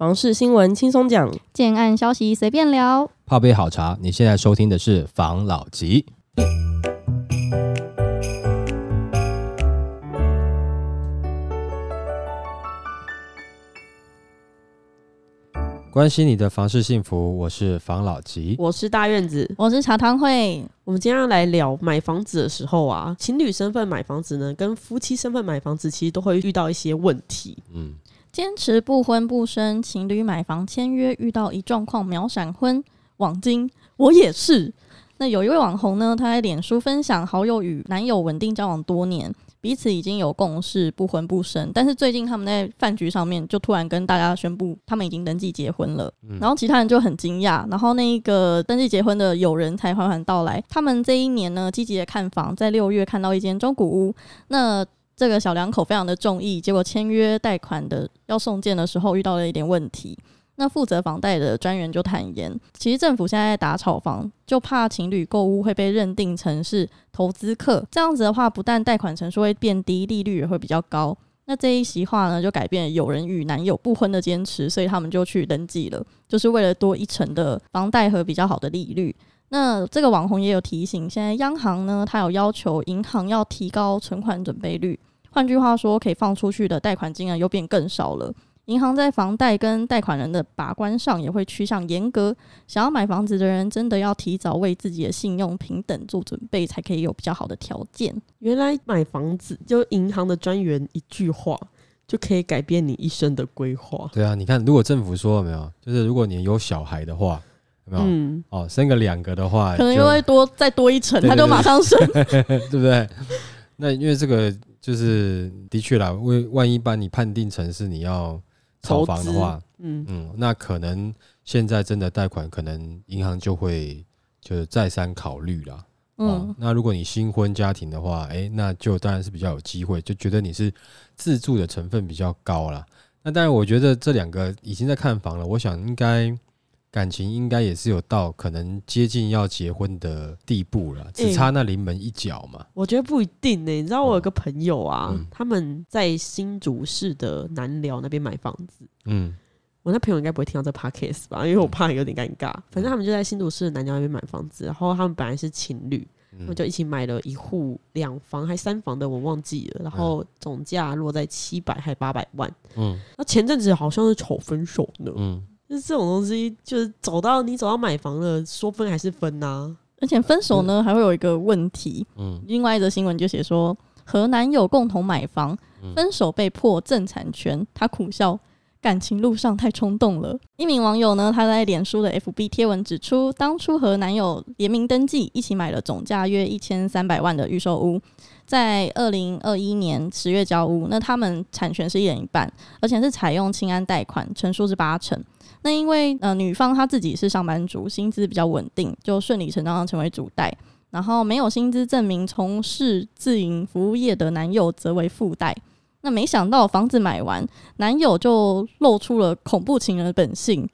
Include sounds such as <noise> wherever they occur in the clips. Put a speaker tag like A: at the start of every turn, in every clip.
A: 房事新闻轻松讲，
B: 建案消息随便聊。
C: 泡杯好茶，你现在收听的是房老吉。关心你的房事幸福，我是房老吉。
A: 我是大院子。
B: 我是茶汤会，
A: 我们今天要来聊买房子的时候啊，情侣身份买房子呢，跟夫妻身份买房子其实都会遇到一些问题。
C: 嗯，
B: 坚持不婚不生，情侣买房签约遇到一状况秒闪婚，网金我也是。那有一位网红呢，他在脸书分享好友与男友稳定交往多年，彼此已经有共识不婚不生，但是最近他们在饭局上面就突然跟大家宣布他们已经登记结婚了，然后其他人就很惊讶，然后那一个登记结婚的友人才缓缓道来，他们这一年呢积极的看房，在六月看到一间中古屋，那这个小两口非常的中意，结果签约贷款的要送件的时候遇到了一点问题。那负责房贷的专员就坦言，其实政府现在在打炒房，就怕情侣购物会被认定成是投资客，这样子的话，不但贷款成数会变低，利率也会比较高。那这一席话呢，就改变有人与男友不婚的坚持，所以他们就去登记了，就是为了多一层的房贷和比较好的利率。那这个网红也有提醒，现在央行呢，它有要求银行要提高存款准备率，换句话说，可以放出去的贷款金额又变更少了。银行在房贷跟贷款人的把关上也会趋向严格，想要买房子的人真的要提早为自己的信用平等做准备，才可以有比较好的条件。
A: 原来买房子就银行的专员一句话就可以改变你一生的规划。
C: 对啊，你看，如果政府说了没有，就是如果你有小孩的话，有没有？
A: 嗯，
C: 哦，生个两个的话，
B: 可能
C: 就
B: 又会多再多一层，他就马上生。<laughs>
C: 对不对？那因为这个就是的确啦，为万一把你判定成是你要炒房的话，
A: 嗯，
C: 嗯，那可能现在真的贷款，可能银行就会就是再三考虑啦。哦
B: 嗯，，
C: 那如果你新婚家庭的话，诶，那就当然是比较有机会，就觉得你是自住的成分比较高啦。那当然，我觉得这两个已经在看房了，我想应该感情应该也是有到可能接近要结婚的地步了，只差那临门一脚嘛。
A: 我觉得不一定呢、你知道我有个朋友啊，
C: 嗯
A: 他们在新竹市的南寮那边买房子。
C: 嗯
A: 我那朋友应该不会听到这 podcast 吧，因为我怕有点尴尬。反正他们就在新竹市的南寮那边买房子，然后他们本来是情侣，他们
C: 嗯
A: 就一起买了一户两房还三房的，我忘记了。然后总价落在七百还八百万。
C: 嗯
A: 那前阵子好像是吵分手呢，
C: 嗯，
A: 就是这种东西，就是走到你走到买房了，说分还是分呐、
B: 而且分手呢还会有一个问题，
C: 嗯
B: 另外一则新闻就写说和男友共同买房，
C: 嗯
B: 分手被迫赠产权，他苦笑。感情路上太冲动了。一名网友呢，他在脸书的 FB 贴文指出，当初和男友联名登记，一起买了总价约一千三百万的预售屋，在二零二一年十月交屋。那他们产权是一人一半，而且是采用清安贷款，成数是八成。那因为呃女方她自己是上班族，薪资比较稳定，就顺理成章的成为主贷。然后没有薪资证明从事自营服务业的男友则为附带。那没想到房子买完，男友就露出了恐怖情人的本性。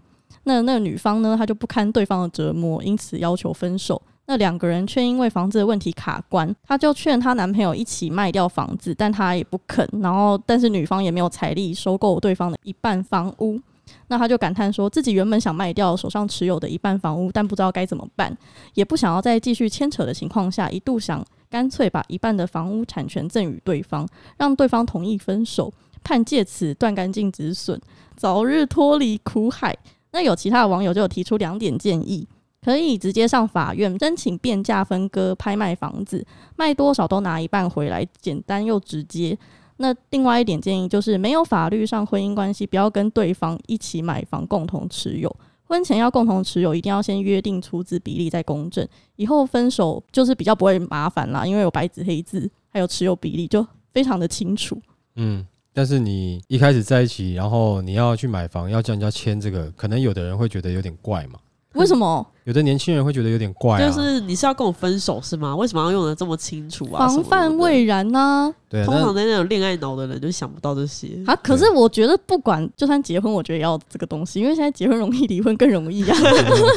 B: 那那女方呢，她就不堪对方的折磨，因此要求分手。那两个人却因为房子的问题卡关，她就劝她男朋友一起卖掉房子，但他也不肯。然后，但是女方也没有财力收购对方的一半房屋。那他就感叹说，自己原本想卖掉手上持有的一半房屋，但不知道该怎么办，也不想要再继续牵扯的情况下，一度想干脆把一半的房屋产权赠与对方，让对方同意分手，盼借此断干净止损，早日脱离苦海。那有其他的网友就有提出两点建议，可以直接上法院申请变价分割拍卖房子，卖多少都拿一半回来，简单又直接。那另外一点建议就是，没有法律上婚姻关系，不要跟对方一起买房共同持有。婚前要共同持有，一定要先约定出资比例再公证，以后分手就是比较不会麻烦啦，因为有白纸黑字，还有持有比例，就非常的清楚。
C: 嗯，但是你一开始在一起，然后你要去买房，要叫人家签这个，可能有的人会觉得有点怪嘛，
B: 为什么？
C: 有的年轻人会觉得有点怪啊。
A: 就是你是要跟我分手是吗？为什么要用的这么清楚啊？
B: 防范未然呐、
C: 对啊，
A: 通常在那种恋爱脑的人就想不到这些。
B: 啊！可是我觉得不管就算结婚，我觉得也要这个东西，因为现在结婚容易，离婚更容易啊。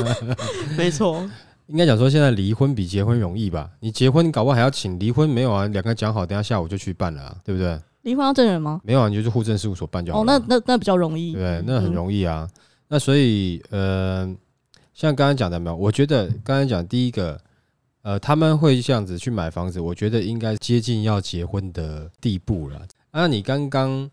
B: <laughs>
A: 没错，
C: 应该讲说现在离婚比结婚容易吧？你结婚你搞不好还要请，离婚没有啊？两个讲好，等下下午就去办了啊，对不对？
B: 离婚要证人吗？
C: 没有啊，你就是户政事务所办就好
B: 哦，那那那比较容易。
C: 对，那很
B: 嗯
C: 容易啊。那所以呃，像刚刚讲的没有，我觉得刚才讲第一个，呃，他们会这样子去买房子，我觉得应该接近要结婚的地步了。那你刚刚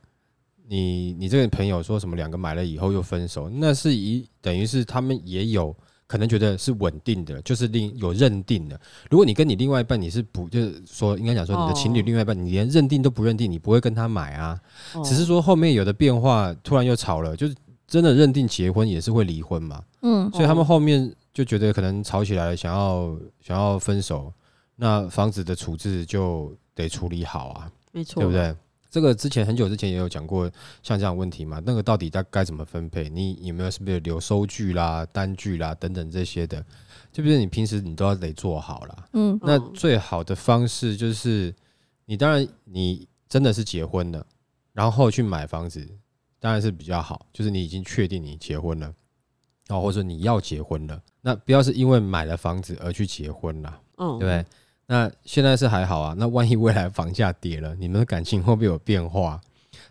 C: 你你这个朋友说什么两个买了以后又分手，那是一等于是他们也有可能觉得是稳定的，就是另有认定的。如果你跟你另外一半你是不就是说应该讲说你的情侣另外一半你连认定都不认定，你不会跟他买啊。只是说后面有的变化，突然又吵了，就是真的认定结婚也是会离婚嘛，
B: 嗯，
C: 所以他们
A: 哦
C: 后面就觉得可能吵起来，想要想要分手，那房子的处置就得处理好啊，
A: 没错，
C: 对不？对？这个之前很久之前也有讲过像这样的问题嘛，那个到底该该怎么分配？你有没有是不是留收据啦、单据啦等等这些的，就不是你平时你都要得做好啦。
B: 嗯
C: 那
A: 嗯
C: 最好的方式就是，你当然你真的是结婚了，然后去买房子，当然是比较好。就是你已经确定你结婚了，哦，或者说你要结婚了，那不要是因为买了房子而去结婚啦，
A: 嗯，
C: 对不对？那现在是还好啊，那万一未来房价跌了，你们的感情会不会有变化？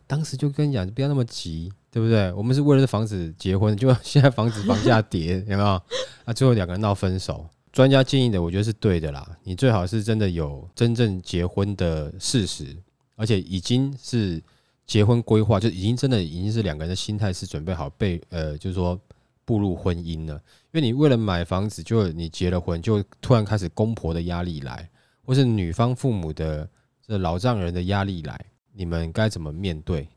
C: 当时就跟你讲，不要那么急，对不对？我们是为了这房子结婚，就现在房子房价跌，<laughs> 有没有？啊，最后两个人闹分手。专家建议的，我觉得是对的啦。你最好是真的有真正结婚的事实，而且已经是结婚规划，就已经真的已经是两个人的心态是准备好被呃，就是说步入婚姻了。因为你为了买房子，就你结了婚，就突然开始公婆的压力来，或是女方父母的这老丈人的压力来，你们该怎么面对？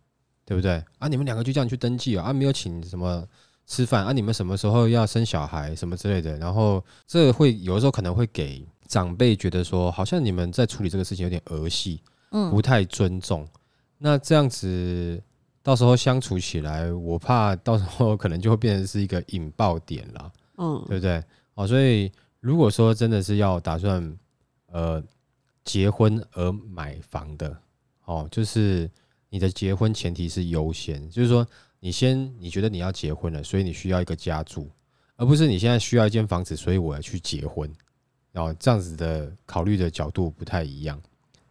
C: 对不对？啊，你们两个就这样去登记啊，啊，没有请什么吃饭啊，你们什么时候要生小孩什么之类的，然后这会有的时候可能会给长辈觉得说，好像你们在处理这个事情有点儿戏，
B: 嗯
C: 不太尊重。那这样子到时候相处起来，我怕到时候可能就会变成是一个引爆点啦。
A: 嗯，
C: 对不对？哦，所以如果说真的是要打算呃结婚而买房的，哦，就是你的结婚前提是优先，就是说你先你觉得你要结婚了，所以你需要一个家住，而不是你现在需要一间房子，所以我要去结婚。哦，这样子的考虑的角度不太一样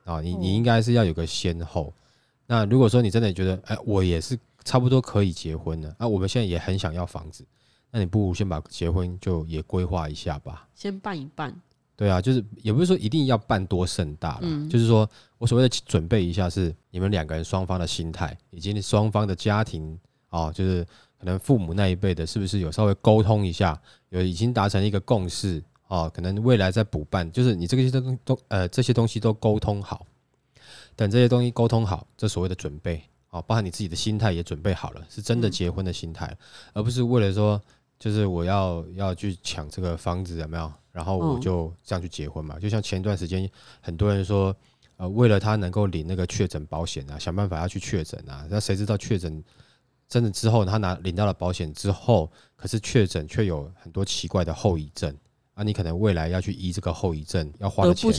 C: 啊、你你
A: 哦
C: 应该是要有个先后。那如果说你真的觉得，哎，我也是差不多可以结婚了，啊，我们现在也很想要房子，那你不如先把结婚就也规划一下吧。
A: 先办一办，
C: 对啊，就是也不是说一定要办多盛大啦，
A: 嗯。
C: 就是说我所谓的准备一下是你们两个人双方的心态，以及你双方的家庭哦，就是可能父母那一辈的，是不是有稍微沟通一下，有已经达成一个共识哦，可能未来再补办，就是你这个些东都呃这些东西都沟通好，等这些东西沟通好，这所谓的准备啊，包含你自己的心态也准备好了，是真的
A: 嗯
C: 结婚的心态，而不是为了说就是我要要去抢这个房子有没有？然后我
A: 嗯
C: 就这样去结婚嘛。就像前段时间很多人说，呃，为了他能够领那个确诊保险啊，想办法要去确诊啊。那谁知道确诊真的之后，他拿领到了保险之后，可是确诊却有很多奇怪的后遗症啊！你可能未来要去医这个后遗症，要花的钱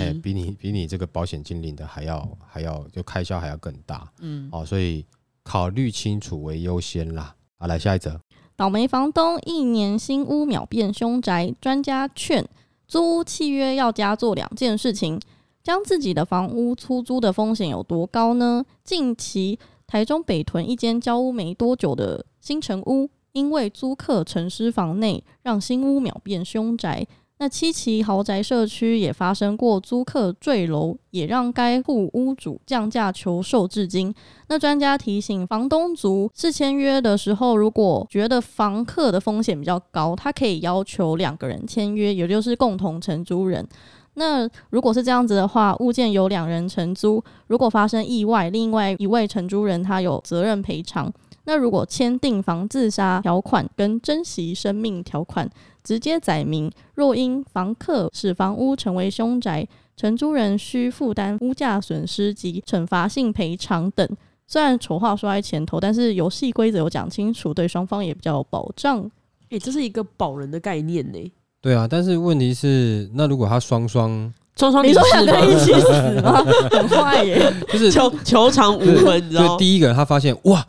C: 哎，。比你比你这个保险金领的还要还要就开销还要更大
A: 嗯，
C: 哦。所以考虑清楚为优先啦。好，来下一则。
B: 倒霉房东一年新屋秒变凶宅，专家劝租屋契约要加做两件事情：将自己的房屋出租的风险有多高呢？近期台中北屯一间交屋没多久的新城屋，因为租客沉尸房内，让新屋秒变凶宅。那七期豪宅社区也发生过租客坠楼，也让该户屋主降价求售至今。那专家提醒，房东族是签约的时候，如果觉得房客的风险比较高，他可以要求两个人签约，也就是共同承租人。那如果是这样子的话，物件由两人承租，如果发生意外，另外一位承租人他有责任赔偿。那如果签订防自杀条款跟珍惜生命条款，直接载明，若因房客使房屋成为凶宅，承租人需负担屋价损失及惩罚性赔偿等。虽然丑话说在前头，但是游戏规则有讲清楚，对双方也比较有保障。
A: 哎、这是一个保人的概念呢。
C: 对啊，但是问题是，那如果他双双
A: 双双
B: 你说两个人一起死吗？<laughs> 很坏耶！
C: 就是
A: 球球场无分，你知道，吗？
C: 第一个他发现哇，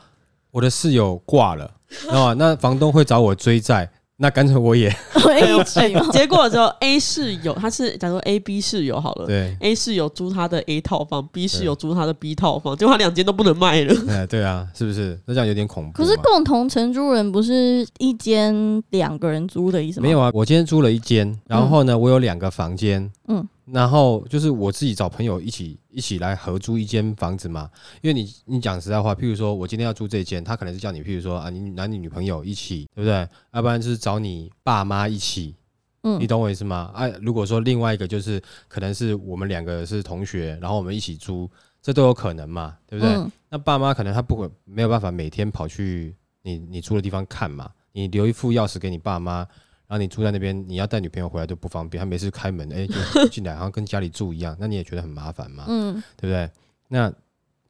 C: 我的室友挂了，知道吗？那房东会找我追债，那干脆我也
B: 一起吗？
A: 结果之后 A 室友他是假如说 A B 室友好了
C: 对
A: ，，A 室友租他的 A 套房，B 室友租他的 B 套房，结果他两间都不能卖了。<laughs>
C: 哎，对啊，是不是？那这样有点恐怖。
B: 可是共同承租人不是一间两个人租的意思吗？
C: 没有啊，我今天租了一间，然后呢，我有两个房间，
B: 嗯，
C: 然后就是我自己找朋友一起一起来合租一间房子嘛。因为你你讲实在话，譬如说我今天要租这间，他可能是叫你，譬如说啊，你男女女朋友一起，对不对？要不然就是找你爸妈一起，
B: 嗯
C: 你懂我意思吗？啊，如果说另外一个就是可能是我们两个是同学，然后我们一起租，这都有可能嘛，对不对？
B: 嗯
C: 那爸妈可能他不会没有办法每天跑去你你住的地方看嘛，你留一副钥匙给你爸妈，然后你住在那边，你要带女朋友回来都不方便，他每次开门哎、<laughs> 就进来，好像跟家里住一样，那你也觉得很麻烦嘛，
B: 嗯
C: 对不对？那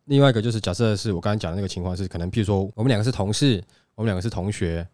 C: 另外一个就是假设是我刚才讲的那个情况是，可能譬如说我们两个是同事，我们两个是同学，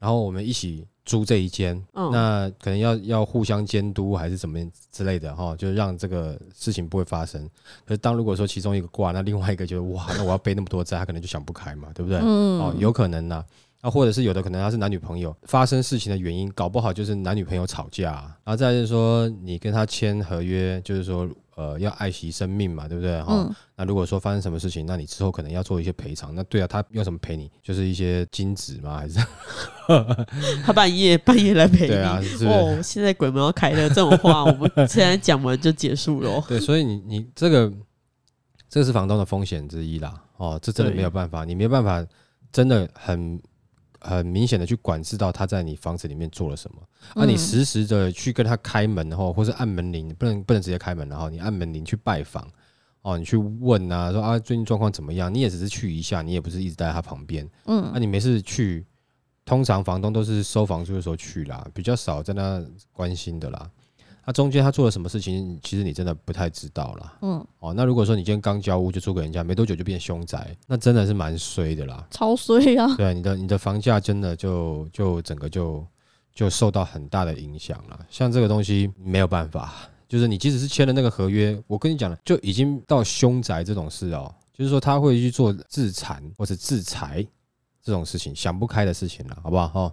C: 然后我们一起租这一间，
A: 嗯
C: 那可能要要互相监督还是怎么之类的哈，就是让这个事情不会发生。可是当如果说其中一个挂，那另外一个就哇，那我要背那么多债，他可能就想不开嘛，对不对？
B: 嗯
C: 哦，有可能呐、啊，或者是有的可能他是男女朋友，发生事情的原因，搞不好就是男女朋友吵架、啊，然后再就是说你跟他签合约，就是说呃要爱惜生命嘛，对不对？哈、
B: 嗯
C: 那如果说发生什么事情，那你之后可能要做一些赔偿，那对啊，他用什么赔你？就是一些金子吗？还是
A: 他半夜半夜来陪你。<laughs>
C: 对啊，是是？
A: 哦，现在鬼门要开了，这种话我们 <laughs> 现在讲完就结束了哦。
C: 对，所以你你这个这个是房东的风险之一啦。哦，这真的没有办法，你没有办法真的很很明显的去管制到他在你房子里面做了什么。那、你
B: 嗯
C: 实时的去跟他开门，然后或是按门铃，不能不能直接开门，然后你按门铃去拜访。哦，你去问啊，说啊最近状况怎么样？你也只是去一下，你也不是一直待在他旁边。
B: 嗯
C: 那、你没事去，通常房东都是收房租的时候去啦，比较少在那关心的啦。那、中间他做了什么事情，其实你真的不太知道啦。
B: 嗯，
C: 哦，那如果说你今天刚交屋就租给人家，没多久就变凶宅，那真的是蛮衰的啦。
B: 超衰啊！
C: 对，你的你的房价真的就就整个就就受到很大的影响了。像这个东西没有办法，就是你即使是签了那个合约，我跟你讲了，就已经到凶宅这种事哦，就是说他会去做自残或者自裁这种事情，想不开的事情了，好不好？哦，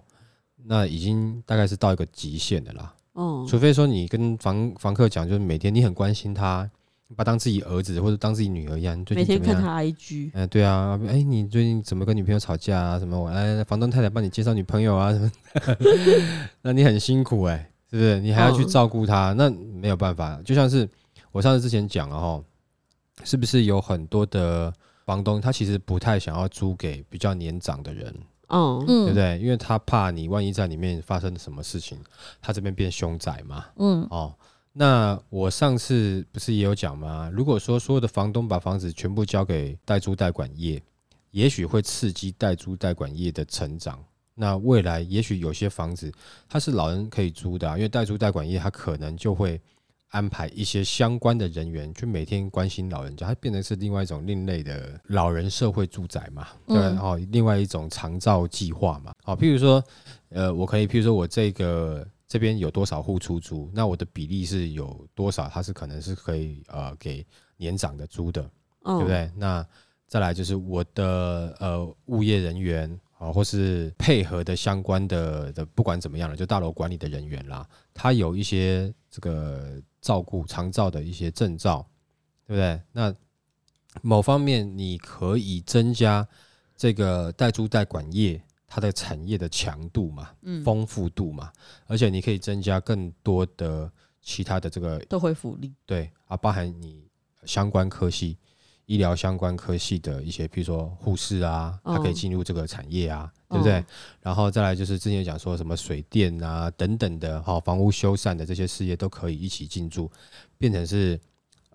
C: 那已经大概是到一个极限的啦。
A: 哦，
C: 除非说你跟房房客讲，就是每天你很关心他，你把他当自己儿子或者当自己女儿一样，你最
A: 每
C: 近怎么样？
A: 天看他 IG，
C: 嗯、对啊，哎、你最近怎么跟女朋友吵架啊？什么？我哎，房东太太帮你介绍女朋友啊？什么？那你很辛苦哎、是不是？你还要去
A: 嗯
C: 照顾他，那没有办法。就像是我上次之前讲了哈，是不是有很多的房东他其实不太想要租给比较年长的人，
A: 嗯
B: 嗯，
C: 对不对？因为他怕你万一在里面发生什么事情，他这边变凶宅嘛。
B: 嗯
C: 哦，那我上次不是也有讲吗？如果说所有的房东把房子全部交给代租代管业，也许会刺激代租代管业的成长。那未来也许有些房子它是老人可以租的、啊，因为代租代管业它可能就会安排一些相关的人员去每天关心老人家，它变成是另外一种另类的老人社会住宅嘛，对哦，另外一种长照计划嘛，好，譬如说，呃，我可以譬如说我这个这边有多少户出租，那我的比例是有多少，它是可能是可以呃给年长的租的，
A: 嗯，
C: 对不对？那再来就是我的呃物业人员啊，或是配合的相关的的，不管怎么样了，就大楼管理的人员啦，他有一些这个照顾长照的一些证照，对不对？那某方面你可以增加这个代租代管业它的产业的强度嘛，
A: 嗯，
C: 丰富度嘛，而且你可以增加更多的其他的这个
A: 都会福利，
C: 对啊，包含你相关科系、医疗相关科系的一些，比如说护士啊，他可以
A: 嗯
C: 进入这个产业啊，对不对？
A: 嗯？
C: 然后再来就是之前讲说什么水电啊等等的，哈、房屋修缮的这些事业都可以一起进驻，变成是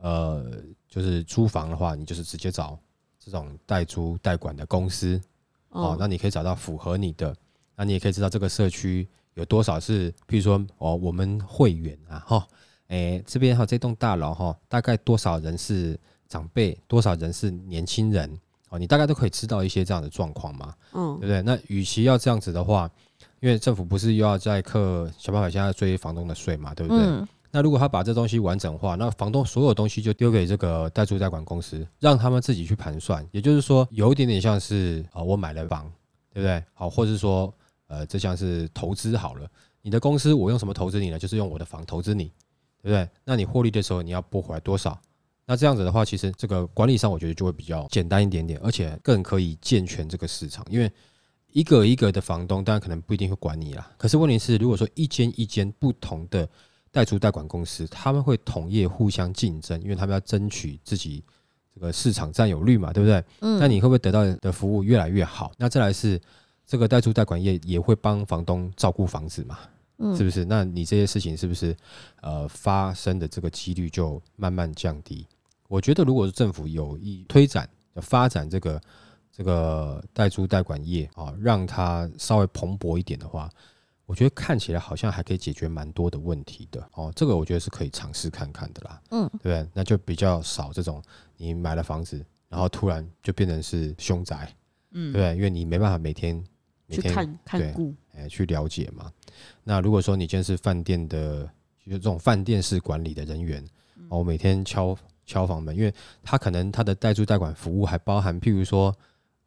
C: 呃，就是租房的话，你就是直接找这种代租代管的公司，哦。
A: 嗯，
C: 那你可以找到符合你的，那你也可以知道这个社区有多少是，譬如说哦，我们会员啊，哈，诶，这边哈这栋大楼哈，大概多少人是长辈，多少人是年轻人，哦，你大概都可以知道一些这样的状况嘛，
A: 嗯
C: 对不对？那与其要这样子的话，因为政府不是又要在课想办法现在追房东的税嘛，对不对？
B: 嗯
C: 那如果他把这东西完整化，那房东所有东西就丢给这个代租代管公司，让他们自己去盘算。也就是说，有一点点像是啊、呃我买了房，对不对？好，或者是说呃，这像是投资好了，你的公司我用什么投资你呢？就是用我的房投资你，对不对？那你获利的时候你要拨回来多少？那这样子的话，其实这个管理上我觉得就会比较简单一点点，而且更可以健全这个市场，因为一个一个的房东当然可能不一定会管你啦。可是问题是，如果说一间一间不同的代租代管公司，他们会同业互相竞争，因为他们要争取自己这个市场占有率嘛，对不对？
B: 嗯
C: 那你会不会得到的服务越来越好？那再来是这个代租代管业也会帮房东照顾房子嘛，
B: 嗯
C: 是不是？那你这些事情是不是呃发生的这个几率就慢慢降低？我觉得如果是政府有意推展、发展这个这个代租代管业啊，让它稍微蓬勃一点的话，我觉得看起来好像还可以解决蛮多的问题的哦。这个我觉得是可以尝试看看的啦。
B: 嗯
C: 对不对？那就比较少这种你买了房子，然后突然就变成是凶宅，
A: 嗯
C: 对不对？因为你没办法每天每天
A: 去看看
C: 对
A: 顾，
C: 哎去了解嘛。那如果说你今天是饭店的，就是这种饭店式管理的人员，哦，每天敲敲房门，因为他可能他的代租代管服务还包含，譬如说。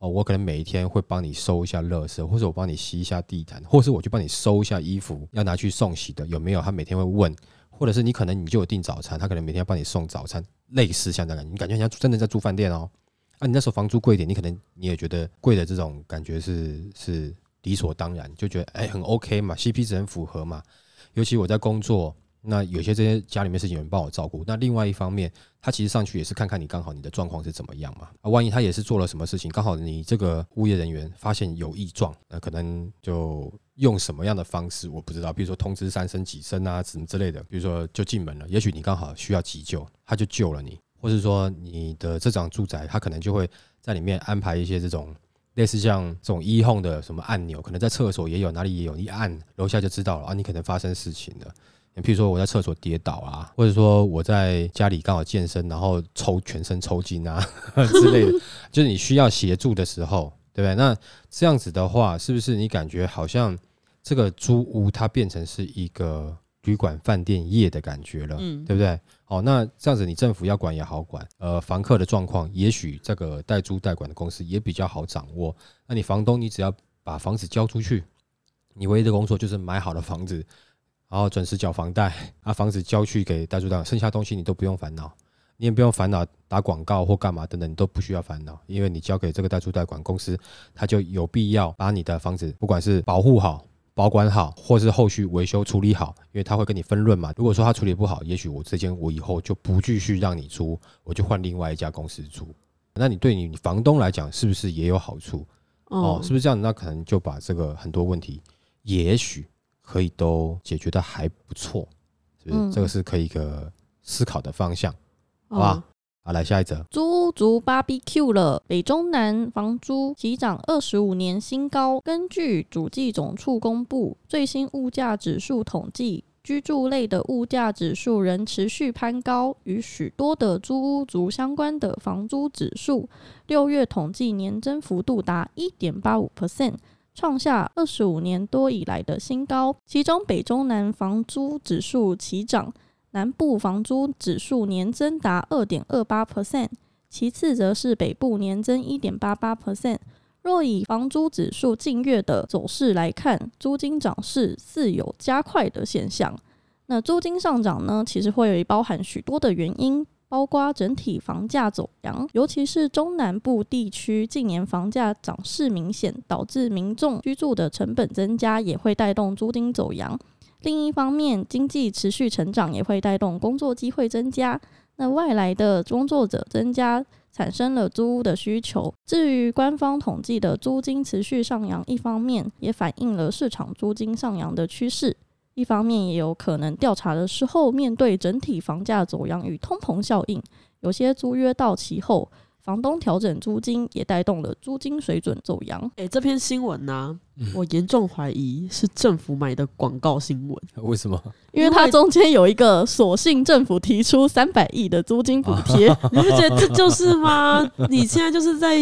C: 哦，我可能每一天会帮你收一下垃圾，或者我帮你吸一下地毯，或是我去帮你收一下衣服，要拿去送洗的有没有？他每天会问，或者是你可能你就有订早餐，他可能每天要帮你送早餐，类似像这样，你感觉像真的在住饭店哦。啊，你那时候房租贵一点，你可能你也觉得贵的这种感觉是是理所当然，就觉得哎很 OK 嘛，CP 值很符合嘛。尤其我在工作，那有些这些家里面事情有人帮我照顾，那另外一方面，他其实上去也是看看你刚好你的状况是怎么样嘛。啊，万一他也是做了什么事情，刚好你这个物业人员发现有异状，那可能就用什么样的方式我不知道，比如说通知三声几声啊，什么之类的，比如说就进门了，也许你刚好需要急救，他就救了你，或是说你的这张住宅，他可能就会在里面安排一些这种。类似像这种一控的什么按钮，可能在厕所也有，哪里也有，一按楼下就知道了啊，你可能发生事情了。譬如说我在厕所跌倒啊，或者说我在家里刚好健身，然后抽全身抽筋啊 <laughs> 之类的，就是你需要协助的时候，对不对？那这样子的话，是不是你感觉好像这个租屋它变成是一个旅馆饭店业的感觉了，
A: 嗯，
C: 对不对？好，那这样子你政府要管也好管，呃，房客的状况，也许这个代租代管的公司也比较好掌握。那你房东，你只要把房子交出去，你唯一的工作就是买好了房子，然后准时缴房贷，啊，房子交去给代租代管，剩下东西你都不用烦恼，你也不用烦恼打广告或干嘛等等，你都不需要烦恼，因为你交给这个代租代管公司，他就有必要把你的房子不管是保护好。保管好，或是后续维修处理好，因为他会跟你分润嘛。如果说他处理不好，也许我这间我以后就不继续让你租，我就换另外一家公司租。那你对你房东来讲，是不是也有好处？哦，是不是这样？那可能就把这个很多问题，也许可以都解决的还不错，是不是？
B: 嗯
C: 这个是可以一个思考的方向，好
A: 哦
C: 吧？好，来下一则。
B: 租屋族 BBQ 了，北中南房租齐涨二十五年新高。根据主计总处公布最新物价指数统计，居住类的物价指数仍持续攀高，与许多的租屋族相关的房租指数，六月统计年增幅度达一点八五 percent。创下二十五年多以来的新高，其中北中南房租指数齐涨，南部房租指数年增达二点二八 percent，其次则是北部年增一点八八 percent。若以房租指数近月的走势来看，租金涨势似有加快的现象。那租金上涨呢，其实会包含许多的原因，包括整体房价走扬，尤其是中南部地区近年房价涨势明显，导致民众居住的成本增加，也会带动租金走扬。另一方面，经济持续成长也会带动工作机会增加。那外来的工作者增加，产生了租屋的需求。至于官方统计的租金持续上扬，一方面也反映了市场租金上扬的趋势，一方面也有可能调查的时候，面对整体房价走扬与通膨效应，有些租约到期后，房东调整租金，也带动了租金水准走扬。
A: 哎、这篇新闻呢、
C: 嗯
A: 我严重怀疑是政府买的广告新闻。<laughs>
C: 为什么？
B: 因为它中间有一个索性政府提出三百亿的租金补贴，<laughs>
A: 你不觉得这就是吗？你现在就是在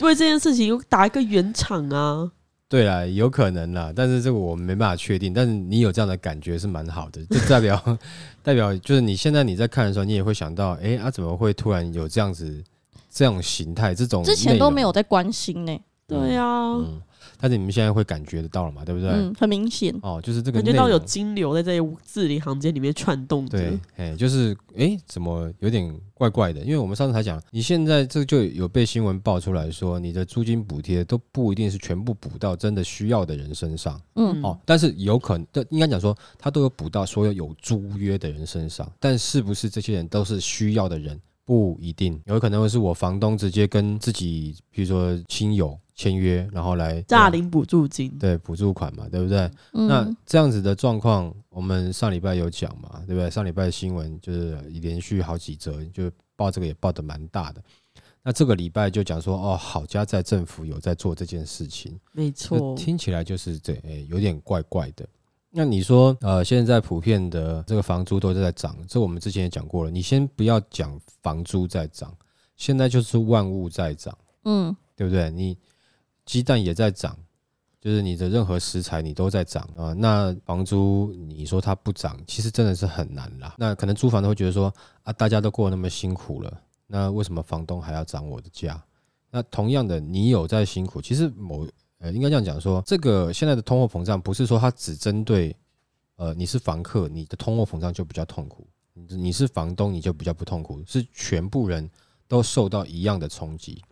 A: 为这件事情打一个圆场啊！
C: 对啦，有可能啦，但是这个我们没办法确定。但是你有这样的感觉是蛮好的，就代表 <laughs> 代表就是你现在你在看的时候，你也会想到，哎、啊怎么会突然有这样子这种形态，这种
B: 之前都没有在关心呢、
A: 对啊，
C: 嗯，但是你们现在会感觉得到了嘛，对不对？
B: 嗯，很明显。
C: 哦，就是这个
A: 感觉到有金流在这些字里行间里面串动。
C: 对，哎，就是哎，怎么有点怪怪的？因为我们上次才讲，你现在这就有被新闻爆出来说，你的租金补贴都不一定是全部补到真的需要的人身上
B: 嗯
C: 哦，但是有可能，应该讲说，他都有补到所有有租约的人身上，但是不是这些人都是需要的人？不一定，有可能会是我房东直接跟自己，比如说亲友签约，然后来
A: 诈领补助金。
C: 对补助款嘛，对不对？
B: 嗯，
C: 那这样子的状况，我们上礼拜有讲嘛，对不对？上礼拜的新闻就是连续好几则，就报这个也报的蛮大的。那这个礼拜就讲说，哦，好家在政府有在做这件事情，
A: 没错，
C: 听起来就是这，诶、有点怪怪的。那你说，呃，现在普遍的这个房租都是在涨，这我们之前也讲过了。你先不要讲房租在涨，现在就是万物在涨。
B: 嗯
C: 对不对？你鸡蛋也在涨，就是你的任何食材你都在涨啊。那房租你说它不涨，其实真的是很难啦。那可能租房的会觉得说啊，大家都过那么辛苦了，那为什么房东还要涨我的价？那同样的，你有在辛苦，其实某呃应该这样讲说，这个现在的通货膨胀不是说它只针对呃你是房客，你的通货膨胀就比较痛苦；你是房东，你就比较不痛苦，是全部人都受到一样的冲击。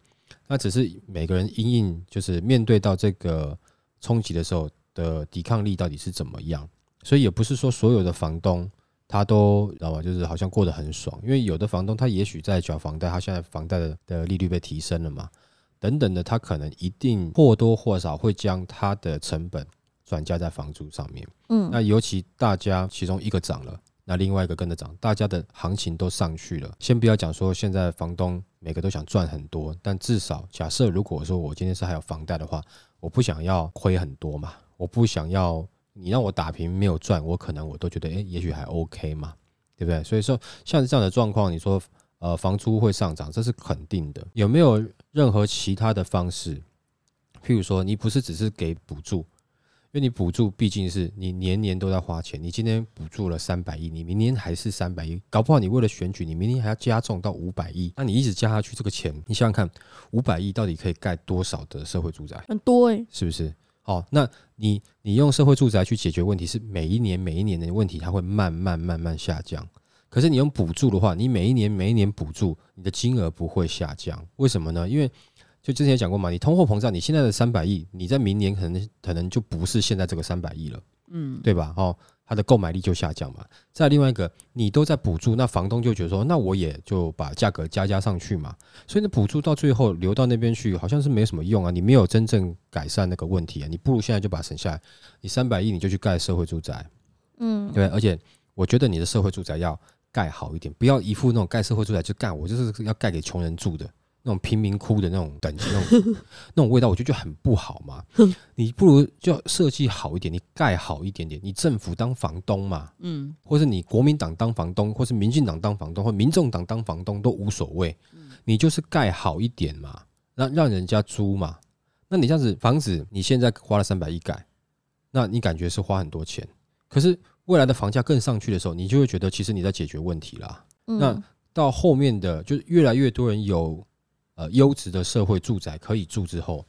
C: 那只是每个人因应，就是面对到这个冲击的时候的抵抗力到底是怎么样，所以也不是说所有的房东他都知道吗？就是好像过得很爽，因为有的房东他也许在缴房贷，他现在房贷的的利率被提升了嘛，等等的，他可能一定或多或少会将他的成本转嫁在房租上面。
B: 嗯
C: 那尤其大家其中一个涨了，那另外一个跟着涨，大家的行情都上去了。先不要讲说现在房东每个都想赚很多，但至少假设如果说我今天是还有房贷的话，我不想要亏很多嘛，我不想要你让我打平没有赚，我可能我都觉得诶，也许还 OK 嘛，对不对？所以说像这样的状况，你说呃房租会上涨，这是肯定的。有没有任何其他的方式？譬如说，你不是只是给补助，为你补助毕竟是你年年都在花钱，你今天补助了三百亿，你明年还是三百亿，搞不好你为了选举，你明年还要加重到五百亿，那你一直加下去，这个钱你想想看，五百亿到底可以盖多少的社会住宅？
B: 很多哎、
C: 是不是？哦，那你你用社会住宅去解决问题，是每一年每一年的问题，它会慢慢慢慢下降。可是你用补助的话，你每一年每一年补助，你的金额不会下降。为什么呢？因为就之前也讲过嘛，你通货膨胀，你现在的三百亿，你在明年可能可能就不是现在这个三百亿了，
A: 嗯，
C: 对吧？哦，它的购买力就下降嘛。再另外一个，你都在补助，那房东就觉得说，那我也就把价格加加上去嘛。所以呢，补助到最后流到那边去，好像是没什么用啊，你没有真正改善那个问题啊。你不如现在就把它省下来，你三百亿你就去盖社会住宅，
B: 嗯，
C: 对，而且我觉得你的社会住宅要盖好一点，不要一副那种盖社会住宅就干，我就是要盖给穷人住的那种贫民窟的那种等级，那种 <laughs> 那种味道，我觉得就很不好嘛。你不如就设计好一点，你盖好一点点，你政府当房东嘛，
A: 嗯，
C: 或是你国民党当房东，或是民进党当房东，或民众党当房东都无所谓，你就是盖好一点嘛，让让人家租嘛。那你这样子房子，你现在花了三百亿盖，那你感觉是花很多钱，可是未来的房价更上去的时候，你就会觉得其实你在解决问题啦。
B: 嗯
C: 那到后面的就是越来越多人有呃优质的社会住宅可以住之后，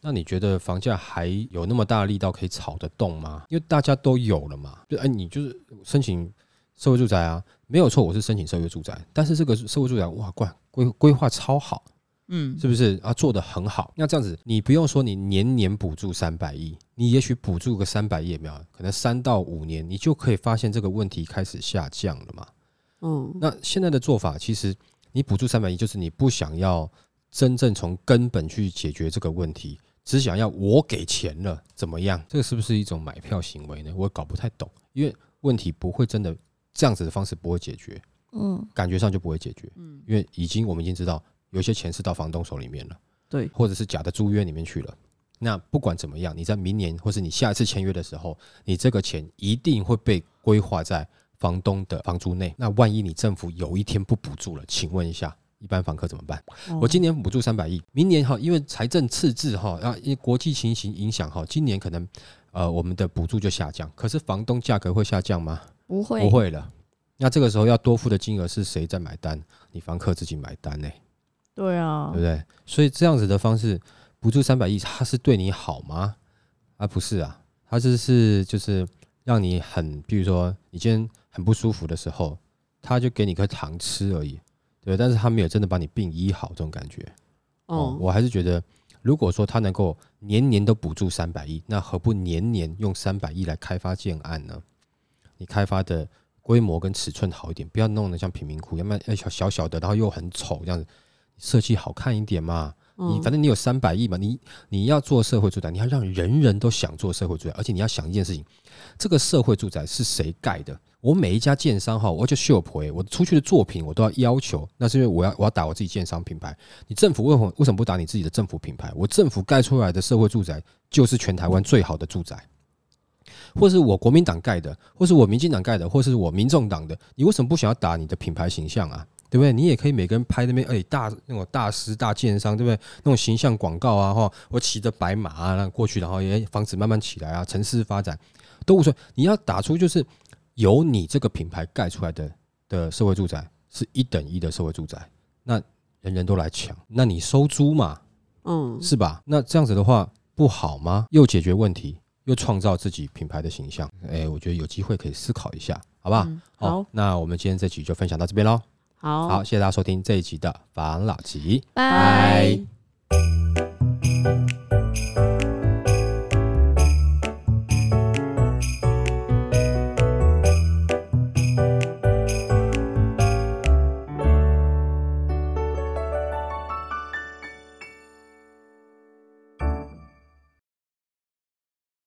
C: 那你觉得房价还有那么大的力道可以炒得动吗？因为大家都有了嘛，就哎，你就是申请社会住宅啊，没有错，我是申请社会住宅，但是这个社会住宅哇，规规规划超好，
A: 嗯，
C: 是不是啊？做得很好。那这样子，你不用说你年年补助三百亿，你也许补助个三百亿也没有，可能三到五年，你就可以发现这个问题开始下降了嘛。
A: 嗯，
C: 那现在的做法，其实你补助三百亿，就是你不想要真正从根本去解决这个问题，只想要我给钱了怎么样？这个是不是一种买票行为呢？我搞不太懂，因为问题不会真的这样子的方式不会解决，
B: 嗯
C: 感觉上就不会解决。嗯，因为已经我们已经知道有些钱是到房东手里面了，
A: 对，
C: 或者是假的租约里面去了。那不管怎么样，你在明年或是你下一次签约的时候，你这个钱一定会被规划在房东的房租内。那万一你政府有一天不补助了，请问一下，一般房客怎么办？我今年补助三百亿，明年哈，因为财政赤字哈，啊，因为国际情形影响哈，今年可能呃我们的补助就下降，可是房东价格会下降吗？
B: 不会
C: 不会了。那这个时候要多付的金额是谁在买单？你房客自己买单呢、
B: 对啊
C: 对不，对？所以这样子的方式补助三百亿，他是对你好吗？啊，不是啊，他这是就是让你很，比如说你今天很不舒服的时候，他就给你颗糖吃而已，对，但是他没有真的把你病医好这种感觉。哦
A: 哦，，
C: 我还是觉得，如果说他能够年年都补助三百亿，那何不年年用三百亿来开发建案呢？你开发的规模跟尺寸好一点，不要弄得像贫民窟，要不然要小小小的，然后又很丑这样子，设计好看一点嘛。你
A: 嗯
C: 反正你有三百亿嘛，你你要做社会住宅，你要让人人都想做社会住宅，而且你要想一件事情，这个社会住宅是谁盖的？我每一家建商哈，我就秀回我出去的作品，我都要要求，那是因为我要我要打我自己建商品牌。你政府为什么为什么不打你自己的政府品牌？我政府盖出来的社会住宅就是全台湾最好的住宅，或是我国民党盖的，或是我民进党盖的，或是我民众党的，你为什么不想要打你的品牌形象啊？对不对？你也可以每个人拍那边，哎、大那种大师、大建商，对不对？那种形象广告啊，哈，我骑着白马啊，那过去，然后也房子慢慢起来啊，城市发展都无所谓。你要打出就是由你这个品牌盖出来的的社会住宅是一等一的社会住宅，那人人都来抢，那你收租嘛，
A: 嗯，
C: 是吧？那这样子的话不好吗？又解决问题，又创造自己品牌的形象，哎、我觉得有机会可以思考一下，好不好？
A: 嗯
C: 好
A: 好，
C: 那我们今天这集就分享到这边喽。
A: 好，
C: 好，谢谢大家收听这一集的防老吉。
B: 拜。
A: 拜。